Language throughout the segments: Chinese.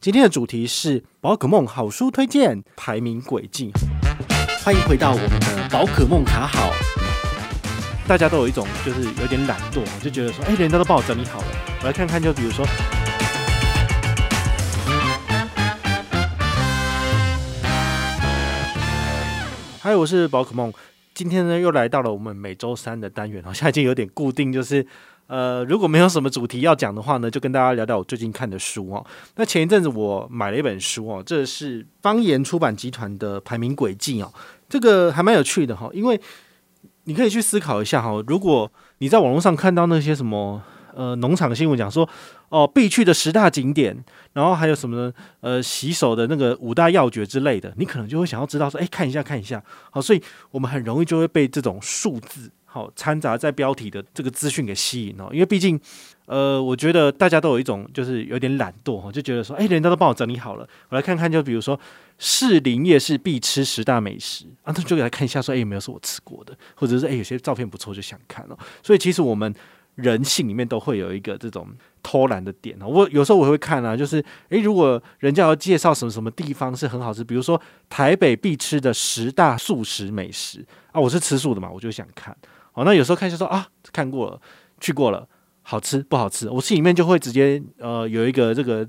今天的主题是宝可梦好书推荐排名轨迹。欢迎回到我们的宝可梦卡好。大家都有一种就是有点懒惰，就觉得说，哎，人家都帮我整理好了，我来看看。就比如说，嗨，我是宝可梦。今天呢，又来到了我们每周三的单元，好像已经有点固定，就是。呃，如果没有什么主题要讲的话呢，就跟大家聊聊我最近看的书哦。那前一阵子我买了一本书哦，这是方言出版集团的排名轨迹哦，这个还蛮有趣的哈，因为你可以去思考一下哈，如果你在网络上看到那些什么呃农场新闻讲说哦必去的十大景点，然后还有什么呢呃洗手的那个五大要诀之类的，你可能就会想要知道说，哎，看一下看一下，好，所以我们很容易就会被这种数字。好，掺杂在标题的这个资讯给吸引哦，因为毕竟，呃，我觉得大家都有一种就是有点懒惰哈，就觉得说，哎，人家都帮我整理好了，我来看看，就比如说士林夜市必吃十大美食啊，那就给他看一下，说，哎，有没有是我吃过的，或者是哎，有些照片不错，就想看了。所以其实我们。人性里面都会有一个这种偷懒的点哦，我有时候我会看啊，就是诶，如果人家要介绍什么什么地方是很好吃，比如说台北必吃的十大素食美食啊，我是吃素的嘛，我就想看。哦，那有时候看就说啊，看过了，去过了，好吃不好吃，我心里面就会直接呃有一个这个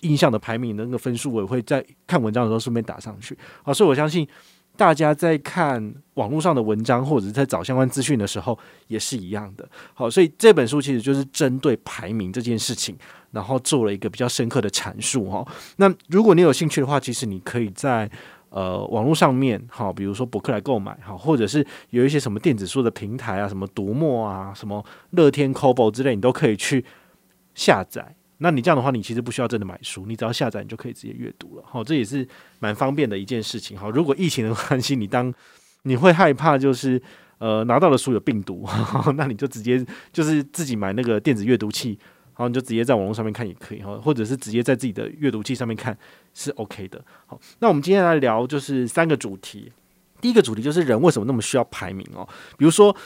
印象的排名的那个分数，我也会在看文章的时候顺便打上去。好，所以我相信。大家在看网络上的文章，或者是在找相关资讯的时候，也是一样的。好，所以这本书其实就是针对排名这件事情，然后做了一个比较深刻的阐述哈。那如果你有兴趣的话，其实你可以在呃网络上面，好，比如说博客来购买，好，或者是有一些什么电子书的平台啊，什么读墨啊，什么乐天 Kobo 之类，你都可以去下载。那你这样的话，你其实不需要真的买书，你只要下载，你就可以直接阅读了。好，这也是蛮方便的一件事情。好，如果疫情的关系，你当你会害怕就是呃拿到的书有病毒，那你就直接就是自己买那个电子阅读器，然后你就直接在网络上面看也可以哈，或者是直接在自己的阅读器上面看是 OK 的。好，那我们今天来聊就是三个主题，第一个主题就是人为什么那么需要排名哦，比如说。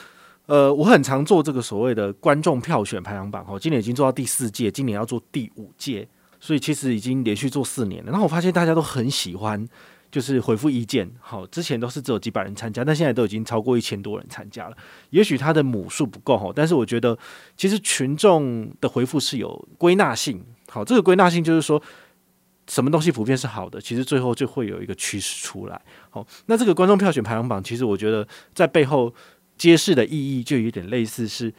呃，我很常做这个所谓的观众票选排行榜，哈，今年已经做到第四届，今年要做第五届，所以其实已经连续做四年了。然后我发现大家都很喜欢，就是回复意见，好，之前都是只有几百人参加，但现在都已经超过一千多人参加了。也许他的母数不够，哈，但是我觉得其实群众的回复是有归纳性，好，这个归纳性就是说，什么东西普遍是好的，其实最后就会有一个趋势出来。好，那这个观众票选排行榜，其实我觉得在背后。揭示的意义就有点类似，是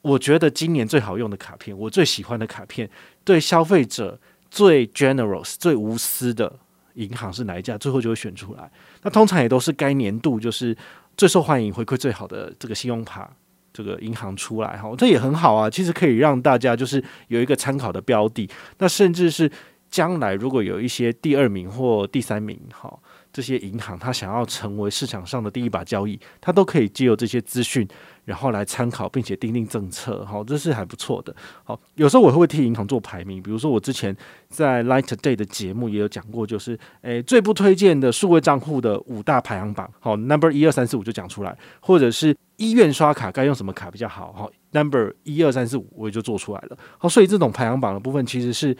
我觉得今年最好用的卡片，我最喜欢的卡片，对消费者最 generous、最无私的银行是哪一家？最后就会选出来。那通常也都是该年度就是最受欢迎、回馈最好的这个信用卡这个银行出来哈，这也很好啊。其实可以让大家就是有一个参考的标的。那甚至是将来如果有一些第二名或第三名，哈。这些银行，他想要成为市场上的第一把交椅，他都可以借由这些资讯，然后来参考，并且订定政策。好，这是还不错的。好，有时候我会替银行做排名，比如说我之前在 Light Day 的节目也有讲过，就是诶最不推荐的数位账户的五大排行榜。好，Number 一二三四五就讲出来，或者是医院刷卡该用什么卡比较好。好，Number 一二三四五我也就做出来了。好，所以这种排行榜的部分其实是。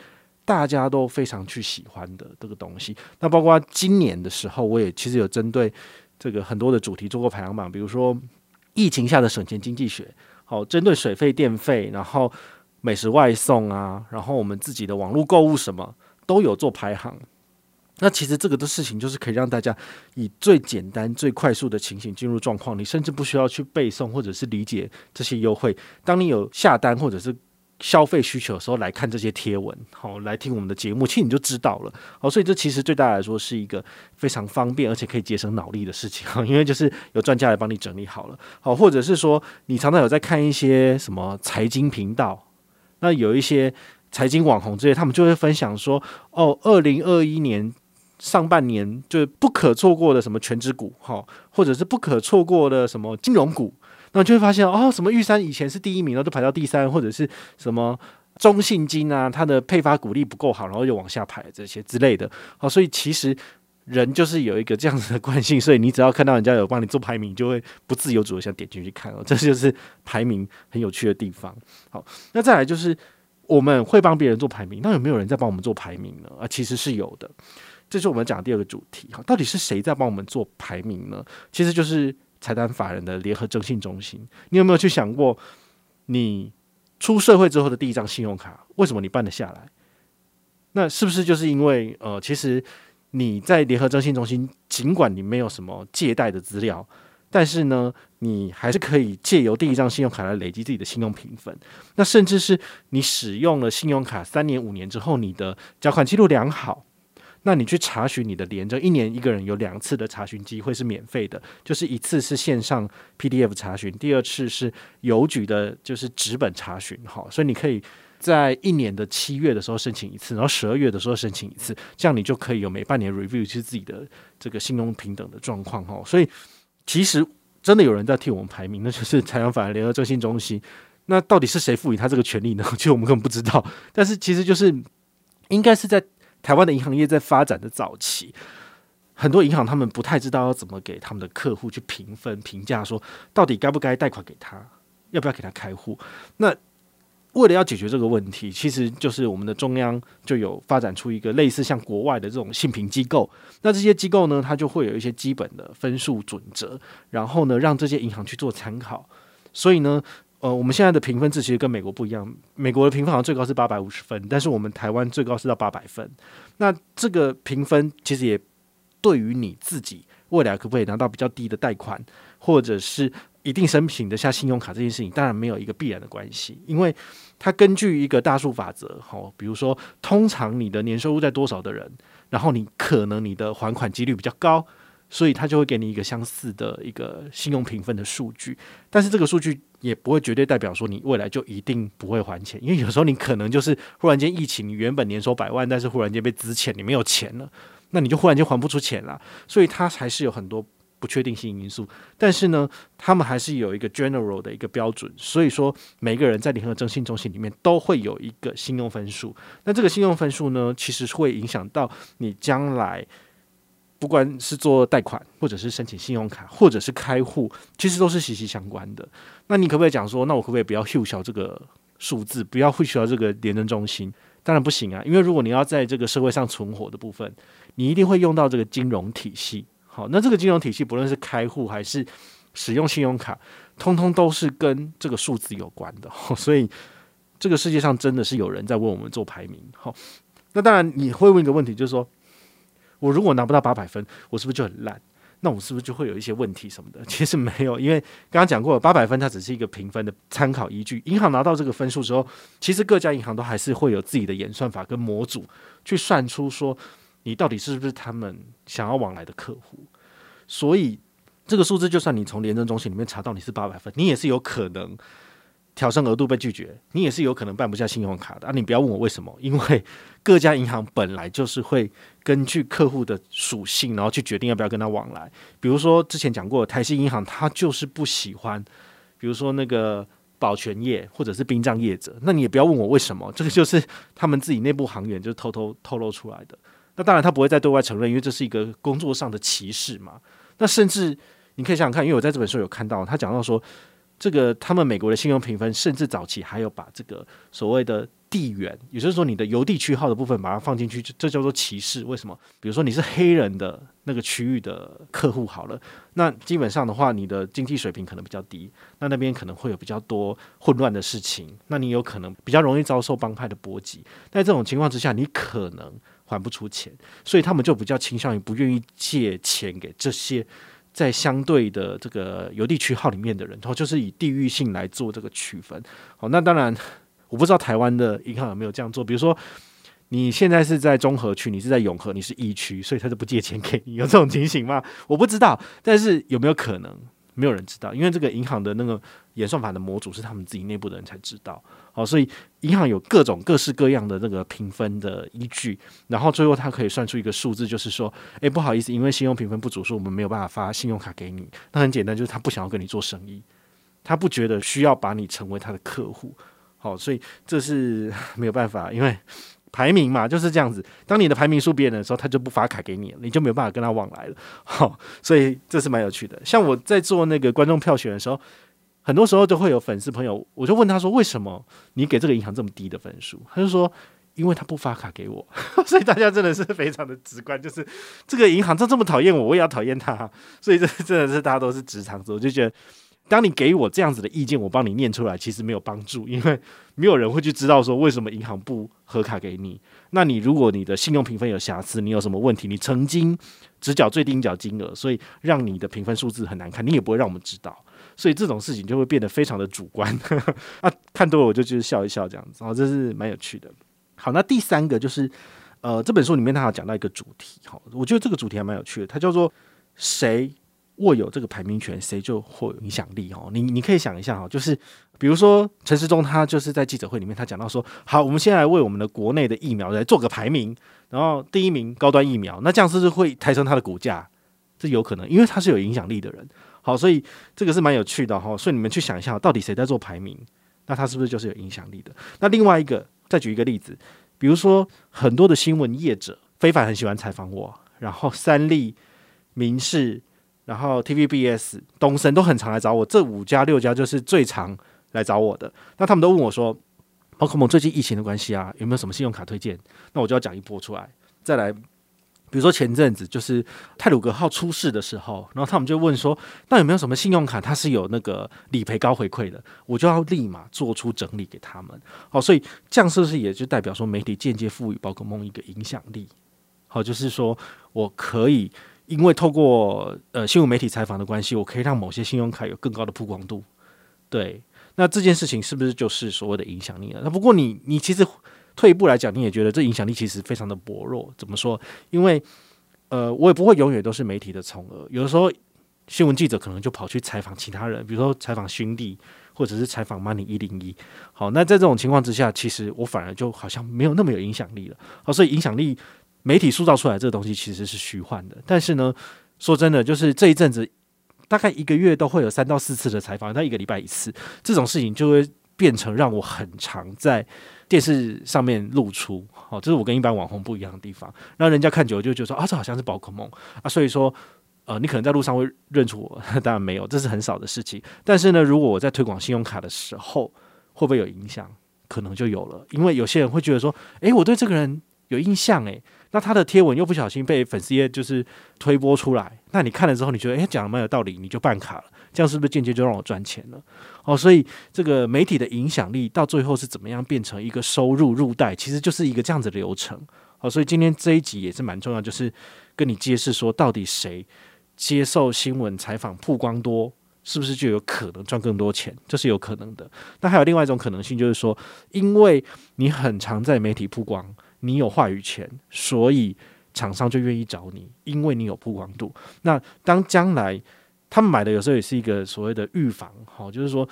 大家都非常去喜欢的这个东西，那包括今年的时候，我也其实有针对这个很多的主题做过排行榜，比如说疫情下的省钱经济学，好，针对水费、电费，然后美食外送啊，然后我们自己的网络购物什么都有做排行。那其实这个的事情就是可以让大家以最简单、最快速的情形进入状况，你甚至不需要去背诵或者是理解这些优惠。当你有下单或者是消费需求的时候来看这些贴文，好，来听我们的节目，其实你就知道了，好，所以这其实对大家来说是一个非常方便而且可以节省脑力的事情，因为就是有专家来帮你整理好了，好，或者是说你常常有在看一些什么财经频道，那有一些财经网红之类，他们就会分享说，哦，二零二一年上半年就不可错过的什么全职股，哈，或者是不可错过的什么金融股。那就会发现哦，什么玉山以前是第一名，然后就排到第三，或者是什么中信金啊，它的配发股利不够好，然后又往下排这些之类的。好，所以其实人就是有一个这样子的惯性，所以你只要看到人家有帮你做排名，就会不自由主的想点进去看哦。这就是排名很有趣的地方。好，那再来就是我们会帮别人做排名，那有没有人在帮我们做排名呢？啊，其实是有的。这是我们讲的第二个主题哈，到底是谁在帮我们做排名呢？其实就是财团法人的联合征信中心。你有没有去想过，你出社会之后的第一张信用卡，为什么你办得下来？那是不是就是因为呃，其实你在联合征信中心，尽管你没有什么借贷的资料，但是呢，你还是可以借由第一张信用卡来累积自己的信用评分。那甚至是你使用了信用卡三年、五年之后，你的缴款记录良好。那你去查询你的联征，一年一个人有两次的查询机会是免费的，就是一次是线上 PDF 查询，第二次是邮局的，就是纸本查询。哈，所以你可以在一年的七月的时候申请一次，然后十二月的时候申请一次，这样你就可以有每半年 review 是自己的这个信用平等的状况。哈，所以其实真的有人在替我们排名，那就是台湾法人联合征信中心。那到底是谁赋予他这个权利呢？其实我们根本不知道。但是其实就是应该是在。台湾的银行业在发展的早期，很多银行他们不太知道要怎么给他们的客户去评分、评价，说到底该不该贷款给他，要不要给他开户。那为了要解决这个问题，其实就是我们的中央就有发展出一个类似像国外的这种信评机构。那这些机构呢，它就会有一些基本的分数准则，然后呢，让这些银行去做参考。所以呢。呃，我们现在的评分制其实跟美国不一样。美国的评分好像最高是八百五十分，但是我们台湾最高是到八百分。那这个评分其实也对于你自己未来可不可以拿到比较低的贷款，或者是一定申请得下信用卡这件事情，当然没有一个必然的关系，因为它根据一个大数法则，好，比如说通常你的年收入在多少的人，然后你可能你的还款几率比较高。所以他就会给你一个相似的一个信用评分的数据，但是这个数据也不会绝对代表说你未来就一定不会还钱，因为有时候你可能就是忽然间疫情，你原本年收百万，但是忽然间被资遣，你没有钱了，那你就忽然间还不出钱了。所以它还是有很多不确定性因素，但是呢，他们还是有一个 general 的一个标准。所以说，每个人在联合征信中心里面都会有一个信用分数，那这个信用分数呢，其实会影响到你将来。不管是做贷款，或者是申请信用卡，或者是开户，其实都是息息相关的。那你可不可以讲说，那我可不可以不要户小这个数字，不要混淆这个联征中心？当然不行啊，因为如果你要在这个社会上存活的部分，你一定会用到这个金融体系。好，那这个金融体系不论是开户还是使用信用卡，通通都是跟这个数字有关的。所以这个世界上真的是有人在为我们做排名。好，那当然你会问一个问题，就是说。我如果拿不到八百分，我是不是就很烂？那我是不是就会有一些问题什么的？其实没有，因为刚刚讲过，八百分它只是一个评分的参考依据。银行拿到这个分数之后，其实各家银行都还是会有自己的演算法跟模组去算出说你到底是不是他们想要往来的客户。所以这个数字，就算你从联征中心里面查到你是八百分，你也是有可能。调升额度被拒绝，你也是有可能办不下信用卡的啊！你不要问我为什么，因为各家银行本来就是会根据客户的属性，然后去决定要不要跟他往来。比如说之前讲过，台新银行它就是不喜欢，比如说那个保全业或者是殡葬业者，那你也不要问我为什么，这个就是他们自己内部行员就偷偷透露出来的。那当然他不会再对外承认，因为这是一个工作上的歧视嘛。那甚至你可以想想看，因为我在这本书有看到，他讲到说。这个他们美国的信用评分，甚至早期还有把这个所谓的地缘，也就是说你的邮递区号的部分，把它放进去，这叫做歧视。为什么？比如说你是黑人的那个区域的客户，好了，那基本上的话，你的经济水平可能比较低，那那边可能会有比较多混乱的事情，那你有可能比较容易遭受帮派的波及。在这种情况之下，你可能还不出钱，所以他们就比较倾向于不愿意借钱给这些。在相对的这个邮地区号里面的人，然后就是以地域性来做这个区分。好，那当然我不知道台湾的银行有没有这样做。比如说，你现在是在中和区，你是在永和，你是一区，所以他就不借钱给你，有这种情形吗？我不知道，但是有没有可能？没有人知道，因为这个银行的那个演算法的模组是他们自己内部的人才知道。好，所以银行有各种各式各样的那个评分的依据，然后最后他可以算出一个数字，就是说，诶，不好意思，因为信用评分不足，所以我们没有办法发信用卡给你。那很简单，就是他不想要跟你做生意，他不觉得需要把你成为他的客户。好，所以这是 没有办法，因为。排名嘛，就是这样子。当你的排名输别人的时候，他就不发卡给你，你就没有办法跟他往来了。好，所以这是蛮有趣的。像我在做那个观众票选的时候，很多时候就会有粉丝朋友，我就问他说：“为什么你给这个银行这么低的分数？”他就说：“因为他不发卡给我。”所以大家真的是非常的直观，就是这个银行他这么讨厌我，我也要讨厌他。所以这真的是大家都是直肠子，我就觉得。当你给我这样子的意见，我帮你念出来，其实没有帮助，因为没有人会去知道说为什么银行不核卡给你。那你如果你的信用评分有瑕疵，你有什么问题？你曾经只缴最低缴金额，所以让你的评分数字很难看，你也不会让我们知道。所以这种事情就会变得非常的主观。啊，看多了我就就是笑一笑这样子，哦，这是蛮有趣的。好，那第三个就是呃，这本书里面他有讲到一个主题，好，我觉得这个主题还蛮有趣的，它叫做谁握有这个排名权，谁就会有影响力哦。你你可以想一下哈，就是比如说陈时中他就是在记者会里面，他讲到说，好，我们先来为我们的国内的疫苗来做个排名，然后第一名高端疫苗，那这样是不是会抬升它的股价？这有可能，因为他是有影响力的人。好，所以这个是蛮有趣的哈。所以你们去想一下，到底谁在做排名？那他是不是就是有影响力的？那另外一个，再举一个例子，比如说很多的新闻业者，非凡很喜欢采访我，然后三立、民视。然后 TVBS、东森都很常来找我，这五家六家就是最常来找我的。那他们都问我说：“宝可梦，最近疫情的关系啊，有没有什么信用卡推荐？”那我就要讲一波出来。再来，比如说前阵子就是泰鲁格号出事的时候，然后他们就问说：“那有没有什么信用卡它是有那个理赔高回馈的？”我就要立马做出整理给他们。好，所以这样是不是也就代表说媒体间接赋予宝可梦一个影响力？好，就是说我可以。因为透过呃新闻媒体采访的关系，我可以让某些信用卡有更高的曝光度。对，那这件事情是不是就是所谓的影响力了？那不过你你其实退一步来讲，你也觉得这影响力其实非常的薄弱。怎么说？因为呃，我也不会永远都是媒体的宠儿。有的时候新闻记者可能就跑去采访其他人，比如说采访兄弟，或者是采访 Money 一零一。好，那在这种情况之下，其实我反而就好像没有那么有影响力了。好，所以影响力。媒体塑造出来这个东西其实是虚幻的，但是呢，说真的，就是这一阵子大概一个月都会有三到四次的采访，那一个礼拜一次，这种事情就会变成让我很常在电视上面露出。好，这是我跟一般网红不一样的地方，让人家看久了就觉得说啊，这好像是宝可梦啊，所以说呃，你可能在路上会认出我，当然没有，这是很少的事情。但是呢，如果我在推广信用卡的时候，会不会有影响？可能就有了，因为有些人会觉得说，诶，我对这个人有印象，诶。那他的贴文又不小心被粉丝页就是推播出来，那你看了之后，你觉得诶，讲的蛮有道理，你就办卡了，这样是不是间接就让我赚钱了？哦，所以这个媒体的影响力到最后是怎么样变成一个收入入袋，其实就是一个这样子的流程。好，所以今天这一集也是蛮重要，就是跟你揭示说，到底谁接受新闻采访曝光多，是不是就有可能赚更多钱？这是有可能的。那还有另外一种可能性，就是说，因为你很常在媒体曝光。你有话语权，所以厂商就愿意找你，因为你有曝光度。那当将来他们买的有时候也是一个所谓的预防，好，就是说，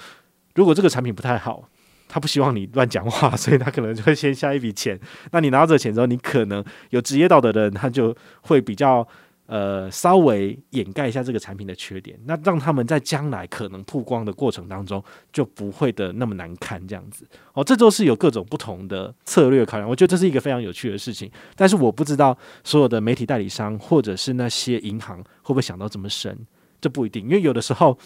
如果这个产品不太好，他不希望你乱讲话，所以他可能就会先下一笔钱。那你拿到这钱之后，你可能有职业道德的人，他就会比较。呃，稍微掩盖一下这个产品的缺点，那让他们在将来可能曝光的过程当中就不会的那么难看，这样子哦，这都是有各种不同的策略考量。我觉得这是一个非常有趣的事情，但是我不知道所有的媒体代理商或者是那些银行会不会想到这么深，这不一定，因为有的时候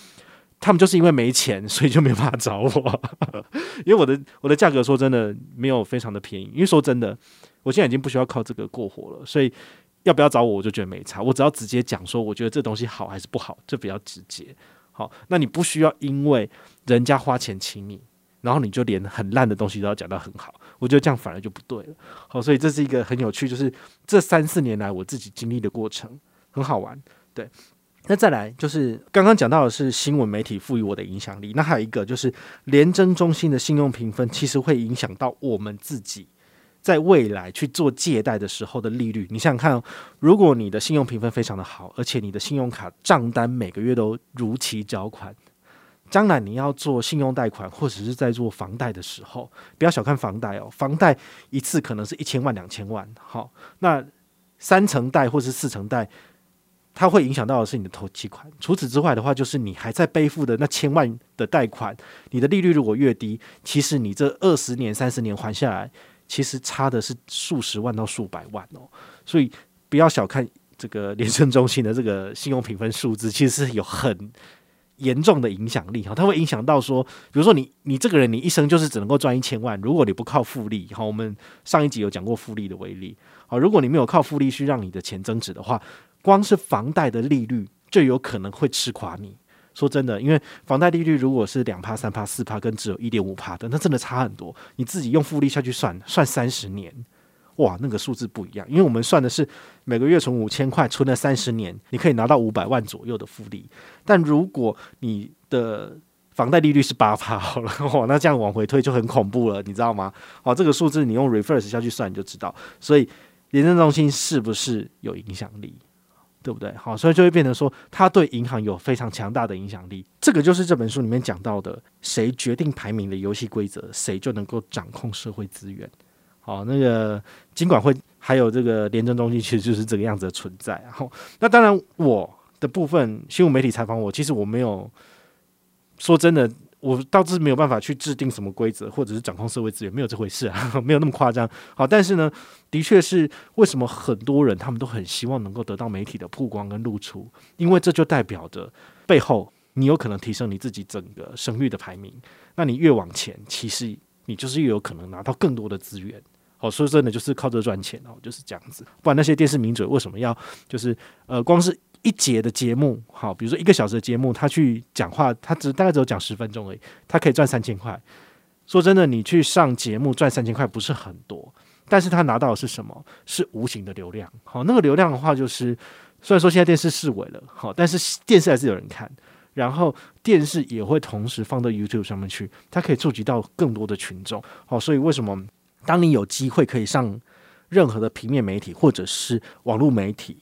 他们就是因为没钱，所以就没办法找我，因为我的我的价格说真的没有非常的便宜，因为说真的，我现在已经不需要靠这个过活了，所以。要不要找我，我就觉得没差。我只要直接讲说，我觉得这东西好还是不好，这比较直接。好，那你不需要因为人家花钱请你，然后你就连很烂的东西都要讲到很好。我觉得这样反而就不对了。好，所以这是一个很有趣，就是这三四年来我自己经历的过程，很好玩。对，那再来就是刚刚讲到的是新闻媒体赋予我的影响力，那还有一个就是联征中心的信用评分，其实会影响到我们自己。在未来去做借贷的时候的利率，你想想看，如果你的信用评分非常的好，而且你的信用卡账单每个月都如期缴款，将来你要做信用贷款或者是在做房贷的时候，不要小看房贷哦，房贷一次可能是一千万两千万，好，那三成贷或是四成贷，它会影响到的是你的头期款。除此之外的话，就是你还在背负的那千万的贷款，你的利率如果越低，其实你这二十年、三十年还下来。其实差的是数十万到数百万哦，所以不要小看这个联征中心的这个信用评分数字，其实是有很严重的影响力哈，它会影响到说，比如说你你这个人你一生就是只能够赚一千万，如果你不靠复利哈，我们上一集有讲过复利的威力，好，如果你没有靠复利去让你的钱增值的话，光是房贷的利率就有可能会吃垮你。说真的，因为房贷利率如果是两趴、三趴、四趴，跟只有一点五趴的，那真的差很多。你自己用复利下去算，算三十年。哇，那个数字不一样，因为我们算的是每个月存五千块，存了三十年，你可以拿到五百万左右的复利。但如果你的房贷利率是八趴，好了，哇，那这样往回推就很恐怖了，你知道吗？哦，这个数字你用 reverse 下去算，你就知道。所以，廉政中心是不是有影响力，对不对？好，所以就会变成说，它对银行有非常强大的影响力。这个就是这本书里面讲到的，谁决定排名的游戏规则，谁就能够掌控社会资源。好，那个金管会还有这个廉政中心，其实就是这个样子的存在。然后，那当然我的部分新闻媒体采访我，其实我没有说真的，我倒是没有办法去制定什么规则，或者是掌控社会资源，没有这回事啊，没有那么夸张。好，但是呢，的确是为什么很多人他们都很希望能够得到媒体的曝光跟露出，因为这就代表着背后你有可能提升你自己整个声誉的排名。那你越往前，其实你就是越有可能拿到更多的资源。好，说真的，就是靠这赚钱哦，就是这样子。不然那些电视名嘴为什么要就是呃，光是一节的节目，好，比如说一个小时的节目，他去讲话，他只大概只有讲十分钟而已，他可以赚三千块。说真的，你去上节目赚三千块不是很多，但是他拿到的是什么？是无形的流量。好，那个流量的话，就是虽然说现在电视式微了，好，但是电视还是有人看，然后电视也会同时放到 YouTube 上面去，它可以触及到更多的群众。好，所以为什么？当你有机会可以上任何的平面媒体，或者是网络媒体，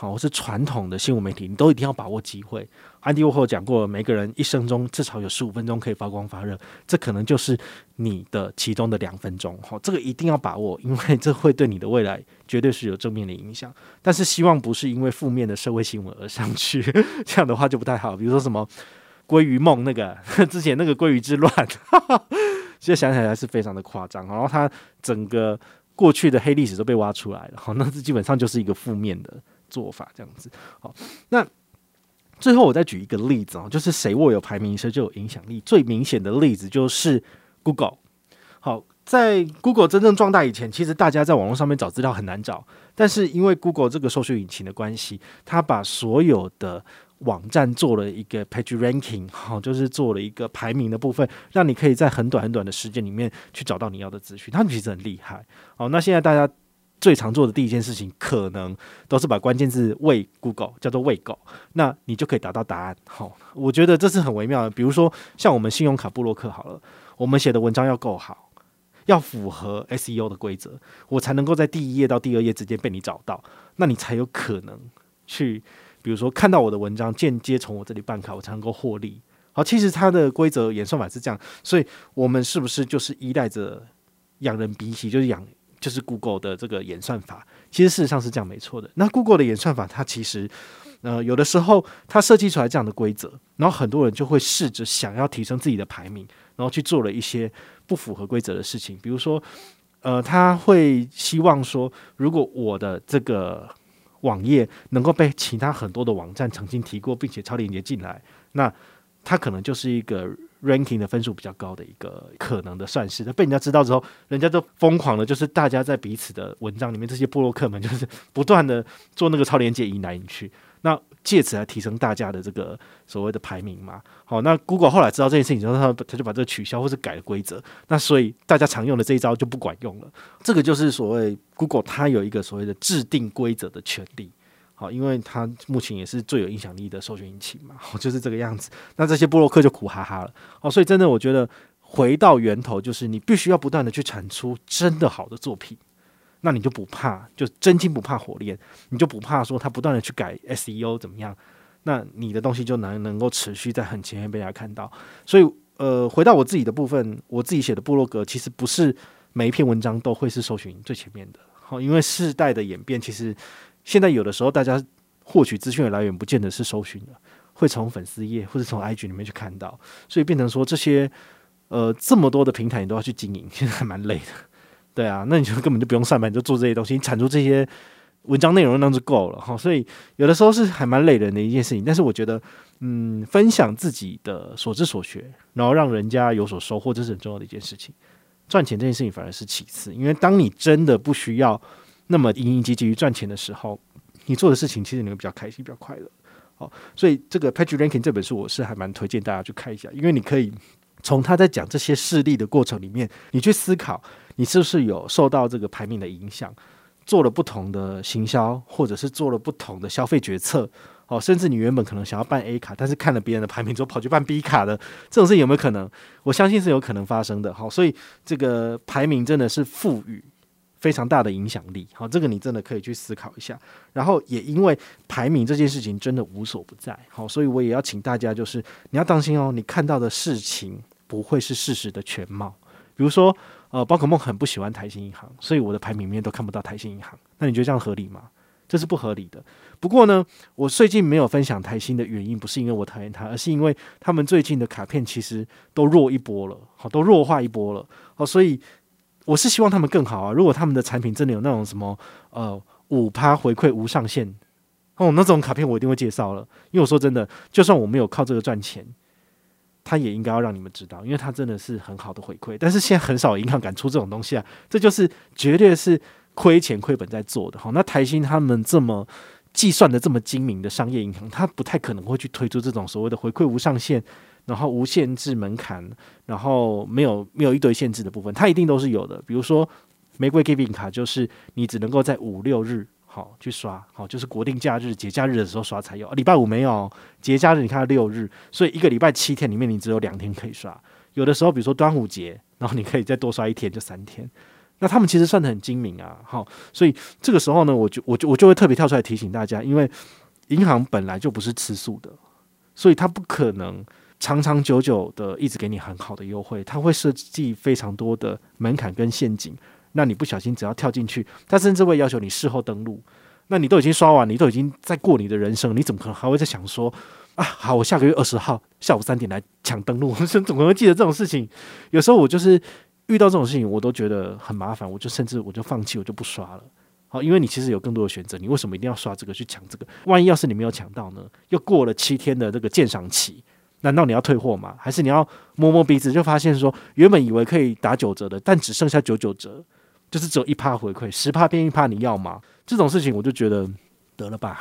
好，是传统的新闻媒体，你都一定要把握机会。安迪沃霍讲过，每个人一生中至少有十五分钟可以发光发热，这可能就是你的其中的两分钟。好，这个一定要把握，因为这会对你的未来绝对是有正面的影响。但是希望不是因为负面的社会新闻而上去，这样的话就不太好。比如说什么鲑鱼梦那个 之前那个鲑鱼之乱。现在想起来是非常的夸张，然后他整个过去的黑历史都被挖出来了，好，那这基本上就是一个负面的做法，这样子。好，那最后我再举一个例子啊，就是谁握有排名谁就有影响力。最明显的例子就是 Google。好，在 Google 真正壮大以前，其实大家在网络上面找资料很难找，但是因为 Google 这个搜索引擎的关系，它把所有的网站做了一个 page ranking，好，就是做了一个排名的部分，让你可以在很短很短的时间里面去找到你要的资讯。他们其实很厉害。好，那现在大家最常做的第一件事情，可能都是把关键字喂 Google，叫做喂狗，那你就可以达到答案。好，我觉得这是很微妙的。比如说，像我们信用卡部落客好了，我们写的文章要够好，要符合 SEO 的规则，我才能够在第一页到第二页之间被你找到，那你才有可能去。比如说，看到我的文章，间接从我这里办卡，我才能够获利。好，其实它的规则演算法是这样，所以我们是不是就是依赖着养人鼻息，就是养就是 Google 的这个演算法？其实事实上是这样，没错的。那 Google 的演算法，它其实呃有的时候它设计出来这样的规则，然后很多人就会试着想要提升自己的排名，然后去做了一些不符合规则的事情。比如说，呃，他会希望说，如果我的这个网页能够被其他很多的网站曾经提过，并且超连接进来，那它可能就是一个 ranking 的分数比较高的一个可能的算式。那被人家知道之后，人家都疯狂的，就是大家在彼此的文章里面，这些部落客们就是不断的做那个超连接引来引去，那借此来提升大家的这个所谓的排名嘛。好，那 Google 后来知道这件事情之后，他他就把这个取消或者改了规则。那所以大家常用的这一招就不管用了。这个就是所谓 Google 它有一个所谓的制定规则的权利。好，因为它目前也是最有影响力的搜寻引擎嘛，就是这个样子。那这些部落客就苦哈哈了。哦，所以真的我觉得回到源头，就是你必须要不断的去产出真的好的作品。那你就不怕，就真金不怕火炼，你就不怕说他不断的去改 SEO 怎么样？那你的东西就能能够持续在很前面被大家看到。所以，呃，回到我自己的部分，我自己写的布洛格其实不是每一篇文章都会是搜寻最前面的。好，因为世代的演变，其实现在有的时候大家获取资讯的来源不见得是搜寻的，会从粉丝页或者从 IG 里面去看到，所以变成说这些呃这么多的平台你都要去经营，其实还蛮累的。对啊，那你就根本就不用上班，你就做这些东西，你产出这些文章内容那就够了哈。所以有的时候是还蛮累人的一件事情，但是我觉得，嗯，分享自己的所知所学，然后让人家有所收获，这是很重要的一件事情。赚钱这件事情反而是其次，因为当你真的不需要那么营营汲汲于赚钱的时候，你做的事情其实你会比较开心、比较快乐。好，所以这个《PageRanking》这本书我是还蛮推荐大家去看一下，因为你可以从他在讲这些事例的过程里面，你去思考你是不是有受到这个排名的影响，做了不同的行销，或者是做了不同的消费决策。哦，甚至你原本可能想要办 A 卡，但是看了别人的排名之后跑去办 B 卡的这种事有没有可能？我相信是有可能发生的。好，所以这个排名真的是赋予非常大的影响力。好，这个你真的可以去思考一下。然后也因为排名这件事情真的无所不在，好，所以我也要请大家就是你要当心哦，你看到的事情不会是事实的全貌。比如说，呃，宝可梦很不喜欢台新银行，所以我的排名里面都看不到台新银行。那你觉得这样合理吗？这是不合理的。不过呢，我最近没有分享台新的原因，不是因为我讨厌它，而是因为他们最近的卡片其实都弱一波了，好，都弱化一波了，好，所以我是希望他们更好啊。如果他们的产品真的有那种什么呃五趴回馈无上限哦，那种卡片我一定会介绍了。因为我说真的，就算我没有靠这个赚钱，他也应该要让你们知道，因为他真的是很好的回馈。但是现在很少银行敢出这种东西啊，这就是绝对是。亏钱亏本在做的哈，那台新他们这么计算的这么精明的商业银行，他不太可能会去推出这种所谓的回馈无上限，然后无限制门槛，然后没有没有一堆限制的部分，它一定都是有的。比如说玫瑰 Giving 卡，就是你只能够在五六日好去刷，好就是国定假日、节假日的时候刷才有，礼拜五没有，节假日你看六日，所以一个礼拜七天里面你只有两天可以刷。有的时候比如说端午节，然后你可以再多刷一天，就三天。那他们其实算得很精明啊，好，所以这个时候呢，我就我就我就会特别跳出来提醒大家，因为银行本来就不是吃素的，所以它不可能长长久久的一直给你很好的优惠，它会设计非常多的门槛跟陷阱，那你不小心只要跳进去，它甚至会要求你事后登录，那你都已经刷完，你都已经在过你的人生，你怎么可能还会在想说啊，好，我下个月二十号下午三点来抢登录，我怎么会记得这种事情？有时候我就是。遇到这种事情，我都觉得很麻烦，我就甚至我就放弃，我就不刷了。好，因为你其实有更多的选择，你为什么一定要刷这个去抢这个？万一要是你没有抢到呢？又过了七天的这个鉴赏期，难道你要退货吗？还是你要摸摸鼻子就发现说，原本以为可以打九折的，但只剩下九九折，就是只有一趴回馈，十趴变一趴，你要吗？这种事情我就觉得。得了吧，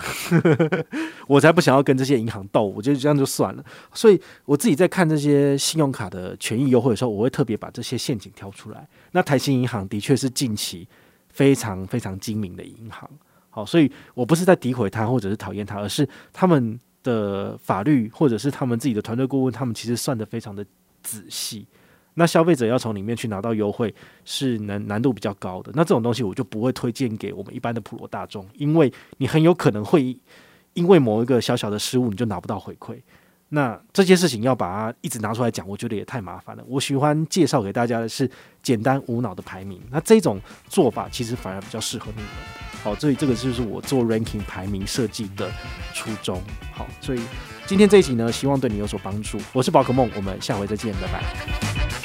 我才不想要跟这些银行斗，我觉得这样就算了。所以我自己在看这些信用卡的权益优惠的时候，我会特别把这些陷阱挑出来。那台新银行的确是近期非常非常精明的银行，好，所以我不是在诋毁他或者是讨厌他，而是他们的法律或者是他们自己的团队顾问，他们其实算得非常的仔细。那消费者要从里面去拿到优惠是难难度比较高的，那这种东西我就不会推荐给我们一般的普罗大众，因为你很有可能会因为某一个小小的失误你就拿不到回馈。那这件事情要把它一直拿出来讲，我觉得也太麻烦了。我喜欢介绍给大家的是简单无脑的排名，那这种做法其实反而比较适合你们。好，所以这个就是我做 ranking 排名设计的初衷。好，所以今天这一集呢，希望对你有所帮助。我是宝可梦，我们下回再见，拜拜。